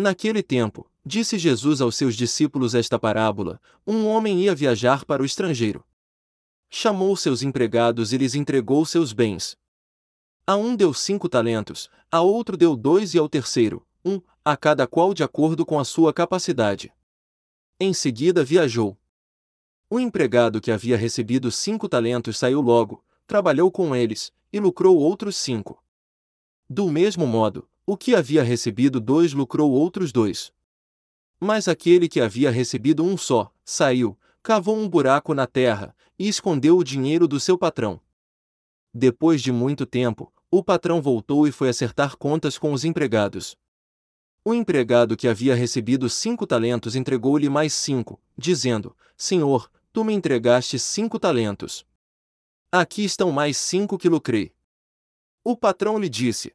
Naquele tempo, disse Jesus aos seus discípulos esta parábola: Um homem ia viajar para o estrangeiro. Chamou seus empregados e lhes entregou seus bens. A um deu cinco talentos, a outro deu dois e ao terceiro, um, a cada qual de acordo com a sua capacidade. Em seguida viajou. O empregado que havia recebido cinco talentos saiu logo, trabalhou com eles, e lucrou outros cinco. Do mesmo modo, o que havia recebido dois lucrou outros dois. Mas aquele que havia recebido um só, saiu, cavou um buraco na terra, e escondeu o dinheiro do seu patrão. Depois de muito tempo, o patrão voltou e foi acertar contas com os empregados. O empregado que havia recebido cinco talentos entregou-lhe mais cinco, dizendo: Senhor, tu me entregaste cinco talentos. Aqui estão mais cinco que lucrei. O patrão lhe disse: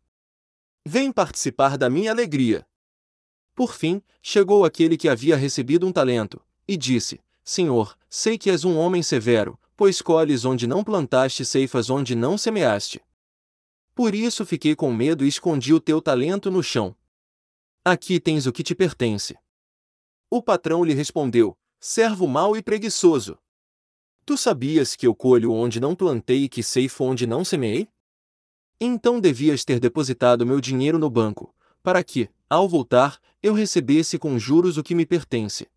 Vem participar da minha alegria. Por fim, chegou aquele que havia recebido um talento, e disse: Senhor, sei que és um homem severo, pois colhes onde não plantaste e ceifas onde não semeaste. Por isso fiquei com medo e escondi o teu talento no chão. Aqui tens o que te pertence. O patrão lhe respondeu: Servo mau e preguiçoso. Tu sabias que eu colho onde não plantei e que ceifo onde não semeei? Então devias ter depositado meu dinheiro no banco, para que, ao voltar, eu recebesse com juros o que me pertence.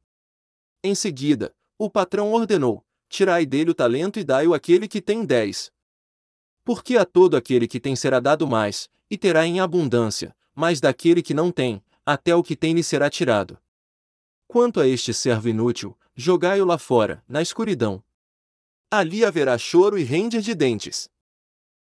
Em seguida, o patrão ordenou: Tirai dele o talento e dai-o àquele que tem dez. Porque a todo aquele que tem será dado mais, e terá em abundância, mas daquele que não tem, até o que tem lhe será tirado. Quanto a este servo inútil, jogai-o lá fora, na escuridão. Ali haverá choro e rende de dentes.